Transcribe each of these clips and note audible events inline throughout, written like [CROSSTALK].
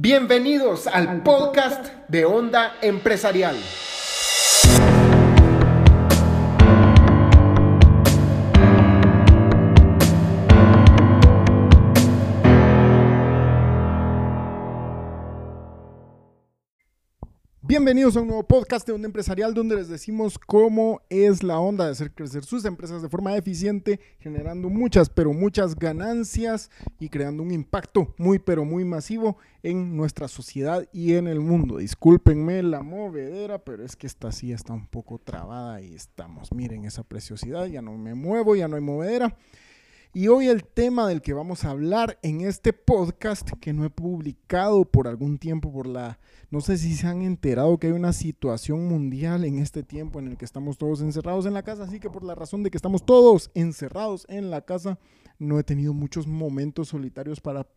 Bienvenidos al podcast de Onda Empresarial. Bienvenidos a un nuevo podcast de Onda Empresarial donde les decimos cómo es la onda de hacer crecer sus empresas de forma eficiente, generando muchas, pero muchas ganancias y creando un impacto muy, pero muy masivo en nuestra sociedad y en el mundo. Discúlpenme la movedera, pero es que esta silla está un poco trabada y estamos. Miren esa preciosidad, ya no me muevo, ya no hay movedera. Y hoy el tema del que vamos a hablar en este podcast que no he publicado por algún tiempo por la no sé si se han enterado que hay una situación mundial en este tiempo en el que estamos todos encerrados en la casa, así que por la razón de que estamos todos encerrados en la casa, no he tenido muchos momentos solitarios para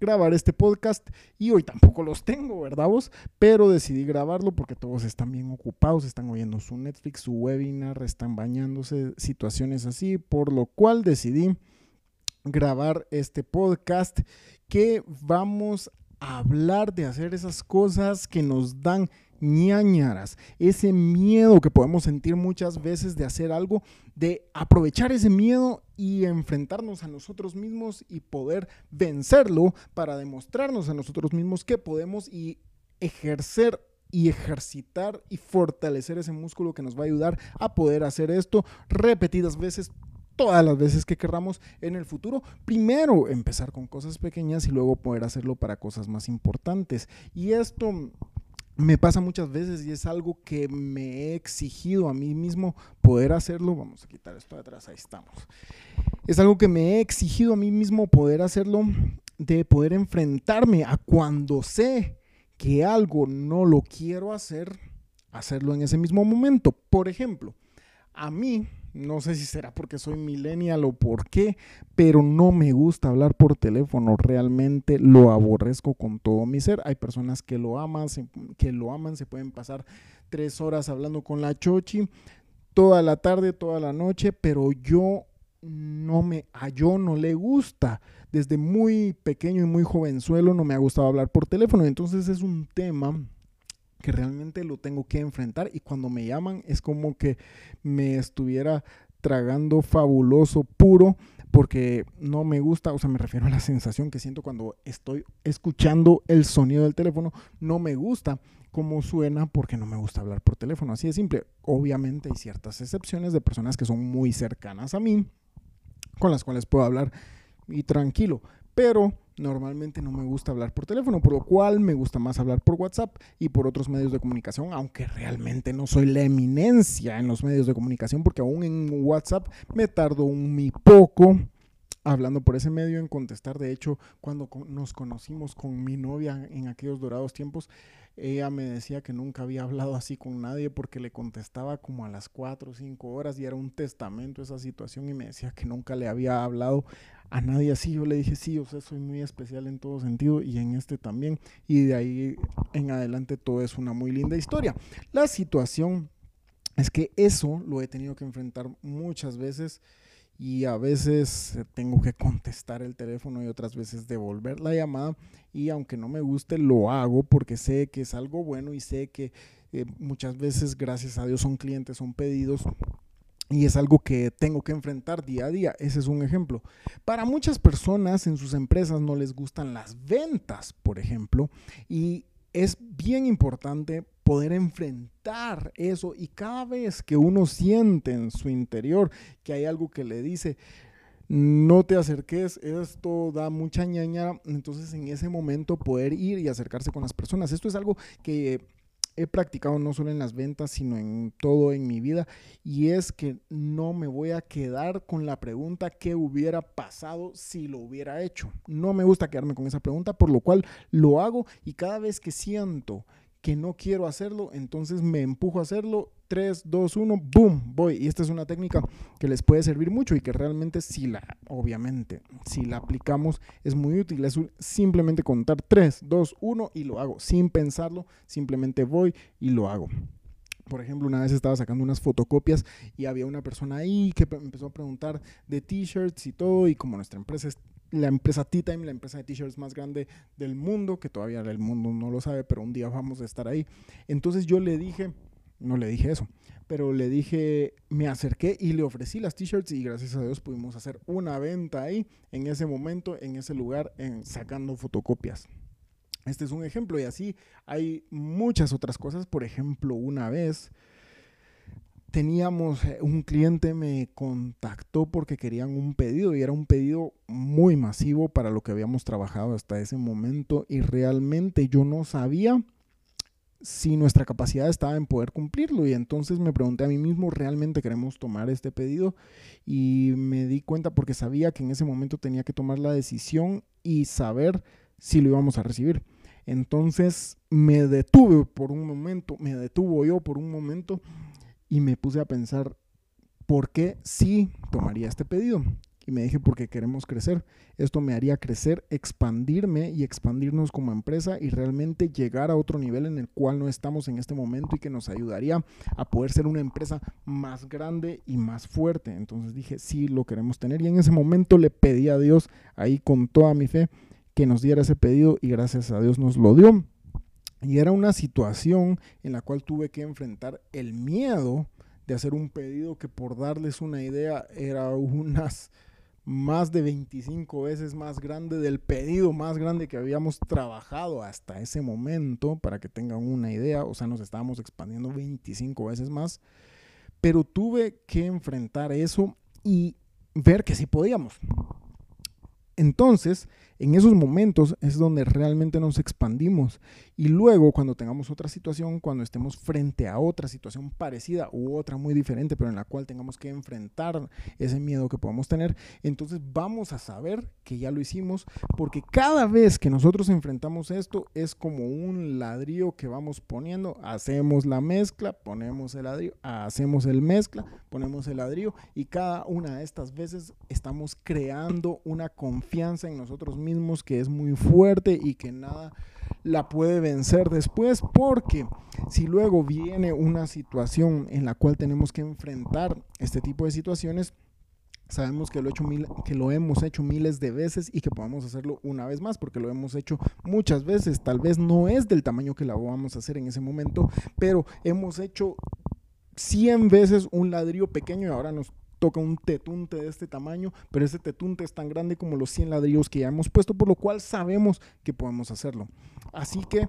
grabar este podcast y hoy tampoco los tengo, ¿verdad vos? Pero decidí grabarlo porque todos están bien ocupados, están oyendo su Netflix, su webinar, están bañándose, situaciones así, por lo cual decidí grabar este podcast que vamos a hablar de hacer esas cosas que nos dan ñañaras, ese miedo que podemos sentir muchas veces de hacer algo, de aprovechar ese miedo y enfrentarnos a nosotros mismos y poder vencerlo para demostrarnos a nosotros mismos que podemos y ejercer y ejercitar y fortalecer ese músculo que nos va a ayudar a poder hacer esto repetidas veces todas las veces que querramos en el futuro. Primero empezar con cosas pequeñas y luego poder hacerlo para cosas más importantes. Y esto me pasa muchas veces y es algo que me he exigido a mí mismo poder hacerlo. Vamos a quitar esto de atrás, ahí estamos. Es algo que me he exigido a mí mismo poder hacerlo, de poder enfrentarme a cuando sé que algo no lo quiero hacer, hacerlo en ese mismo momento. Por ejemplo, a mí no sé si será porque soy millennial o por qué, pero no me gusta hablar por teléfono. Realmente lo aborrezco con todo mi ser. Hay personas que lo aman, se, que lo aman, se pueden pasar tres horas hablando con la chochi toda la tarde, toda la noche, pero yo no me, a yo no le gusta. Desde muy pequeño y muy jovenzuelo no me ha gustado hablar por teléfono. Entonces es un tema que realmente lo tengo que enfrentar y cuando me llaman es como que me estuviera tragando fabuloso puro porque no me gusta, o sea, me refiero a la sensación que siento cuando estoy escuchando el sonido del teléfono, no me gusta cómo suena porque no me gusta hablar por teléfono, así de simple. Obviamente hay ciertas excepciones de personas que son muy cercanas a mí, con las cuales puedo hablar y tranquilo, pero normalmente no me gusta hablar por teléfono, por lo cual me gusta más hablar por WhatsApp y por otros medios de comunicación, aunque realmente no soy la eminencia en los medios de comunicación, porque aún en WhatsApp me tardo un mi poco hablando por ese medio en contestar. De hecho, cuando nos conocimos con mi novia en aquellos dorados tiempos, ella me decía que nunca había hablado así con nadie porque le contestaba como a las 4 o 5 horas y era un testamento esa situación y me decía que nunca le había hablado a nadie así. Yo le dije, sí, o sea, soy muy especial en todo sentido y en este también. Y de ahí en adelante todo es una muy linda historia. La situación es que eso lo he tenido que enfrentar muchas veces y a veces tengo que contestar el teléfono y otras veces devolver la llamada y aunque no me guste lo hago porque sé que es algo bueno y sé que eh, muchas veces gracias a Dios son clientes, son pedidos y es algo que tengo que enfrentar día a día. Ese es un ejemplo. Para muchas personas en sus empresas no les gustan las ventas, por ejemplo, y es bien importante poder enfrentar eso y cada vez que uno siente en su interior que hay algo que le dice, no te acerques, esto da mucha ñaña, entonces en ese momento poder ir y acercarse con las personas. Esto es algo que he practicado no solo en las ventas, sino en todo en mi vida, y es que no me voy a quedar con la pregunta qué hubiera pasado si lo hubiera hecho. No me gusta quedarme con esa pregunta, por lo cual lo hago y cada vez que siento que no quiero hacerlo, entonces me empujo a hacerlo. 3, 2, 1, boom, voy. Y esta es una técnica que les puede servir mucho y que realmente si la, obviamente, si la aplicamos es muy útil. Es simplemente contar 3, 2, 1 y lo hago. Sin pensarlo, simplemente voy y lo hago. Por ejemplo, una vez estaba sacando unas fotocopias y había una persona ahí que empezó a preguntar de t-shirts y todo y como nuestra empresa es la empresa T-Time, la empresa de t-shirts más grande del mundo, que todavía el mundo no lo sabe, pero un día vamos a estar ahí. Entonces yo le dije, no le dije eso, pero le dije, me acerqué y le ofrecí las t-shirts y gracias a Dios pudimos hacer una venta ahí, en ese momento, en ese lugar, en, sacando fotocopias. Este es un ejemplo y así hay muchas otras cosas. Por ejemplo, una vez teníamos, eh, un cliente me contactó porque querían un pedido y era un pedido muy masivo para lo que habíamos trabajado hasta ese momento y realmente yo no sabía si nuestra capacidad estaba en poder cumplirlo y entonces me pregunté a mí mismo, ¿realmente queremos tomar este pedido? Y me di cuenta porque sabía que en ese momento tenía que tomar la decisión y saber si lo íbamos a recibir. Entonces me detuve por un momento, me detuvo yo por un momento y me puse a pensar, ¿por qué sí tomaría este pedido? Y me dije, porque queremos crecer. Esto me haría crecer, expandirme y expandirnos como empresa y realmente llegar a otro nivel en el cual no estamos en este momento y que nos ayudaría a poder ser una empresa más grande y más fuerte. Entonces dije, sí, lo queremos tener. Y en ese momento le pedí a Dios, ahí con toda mi fe, que nos diera ese pedido y gracias a Dios nos lo dio. Y era una situación en la cual tuve que enfrentar el miedo de hacer un pedido que por darles una idea era unas [LAUGHS] más de 25 veces más grande del pedido más grande que habíamos trabajado hasta ese momento, para que tengan una idea, o sea, nos estábamos expandiendo 25 veces más, pero tuve que enfrentar eso y ver que sí podíamos. Entonces, en esos momentos es donde realmente nos expandimos. Y luego, cuando tengamos otra situación, cuando estemos frente a otra situación parecida u otra muy diferente, pero en la cual tengamos que enfrentar ese miedo que podamos tener, entonces vamos a saber que ya lo hicimos, porque cada vez que nosotros enfrentamos esto es como un ladrillo que vamos poniendo, hacemos la mezcla, ponemos el ladrillo, hacemos el mezcla, ponemos el ladrillo y cada una de estas veces estamos creando una confianza en nosotros mismos que es muy fuerte y que nada la puede vencer después, porque si luego viene una situación en la cual tenemos que enfrentar este tipo de situaciones, sabemos que lo, que lo hemos hecho miles de veces y que podemos hacerlo una vez más porque lo hemos hecho muchas veces. Tal vez no es del tamaño que la vamos a hacer en ese momento, pero hemos hecho 100 veces un ladrillo pequeño y ahora nos toca un tetunte de este tamaño, pero ese tetunte es tan grande como los 100 ladrillos que ya hemos puesto, por lo cual sabemos que podemos hacerlo. Así que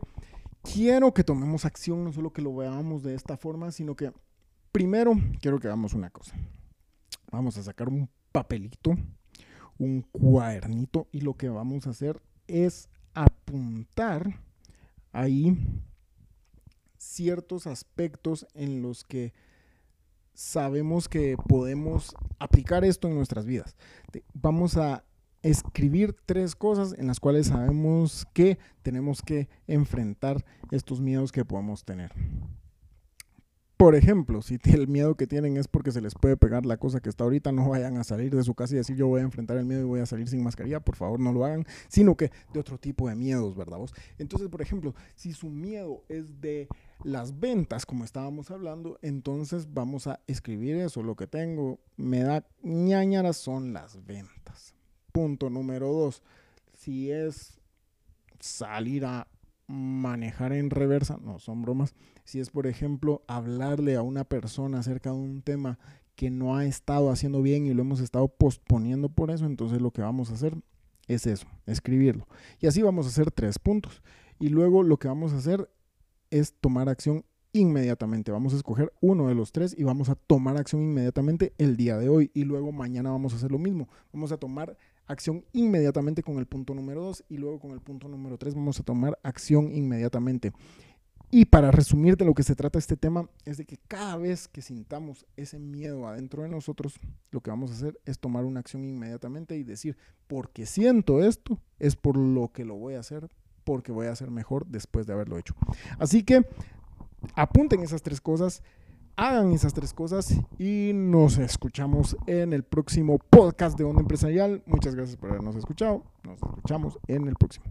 quiero que tomemos acción, no solo que lo veamos de esta forma, sino que primero quiero que hagamos una cosa. Vamos a sacar un papelito, un cuadernito y lo que vamos a hacer es apuntar ahí ciertos aspectos en los que sabemos que podemos aplicar esto en nuestras vidas. Vamos a escribir tres cosas en las cuales sabemos que tenemos que enfrentar estos miedos que podemos tener. Por ejemplo, si el miedo que tienen es porque se les puede pegar la cosa que está ahorita, no vayan a salir de su casa y decir yo voy a enfrentar el miedo y voy a salir sin mascarilla, por favor no lo hagan, sino que de otro tipo de miedos, ¿verdad vos? Entonces, por ejemplo, si su miedo es de las ventas, como estábamos hablando, entonces vamos a escribir eso, lo que tengo, me da ñañara son las ventas. Punto número dos, si es salir a manejar en reversa, no son bromas, si es por ejemplo hablarle a una persona acerca de un tema que no ha estado haciendo bien y lo hemos estado posponiendo por eso, entonces lo que vamos a hacer es eso, escribirlo. Y así vamos a hacer tres puntos. Y luego lo que vamos a hacer es tomar acción inmediatamente. Vamos a escoger uno de los tres y vamos a tomar acción inmediatamente el día de hoy. Y luego mañana vamos a hacer lo mismo. Vamos a tomar acción inmediatamente con el punto número 2 y luego con el punto número 3 vamos a tomar acción inmediatamente. Y para resumir de lo que se trata este tema es de que cada vez que sintamos ese miedo adentro de nosotros, lo que vamos a hacer es tomar una acción inmediatamente y decir, porque siento esto, es por lo que lo voy a hacer, porque voy a ser mejor después de haberlo hecho. Así que apunten esas tres cosas hagan esas tres cosas y nos escuchamos en el próximo podcast de Onda Empresarial. Muchas gracias por habernos escuchado. Nos escuchamos en el próximo.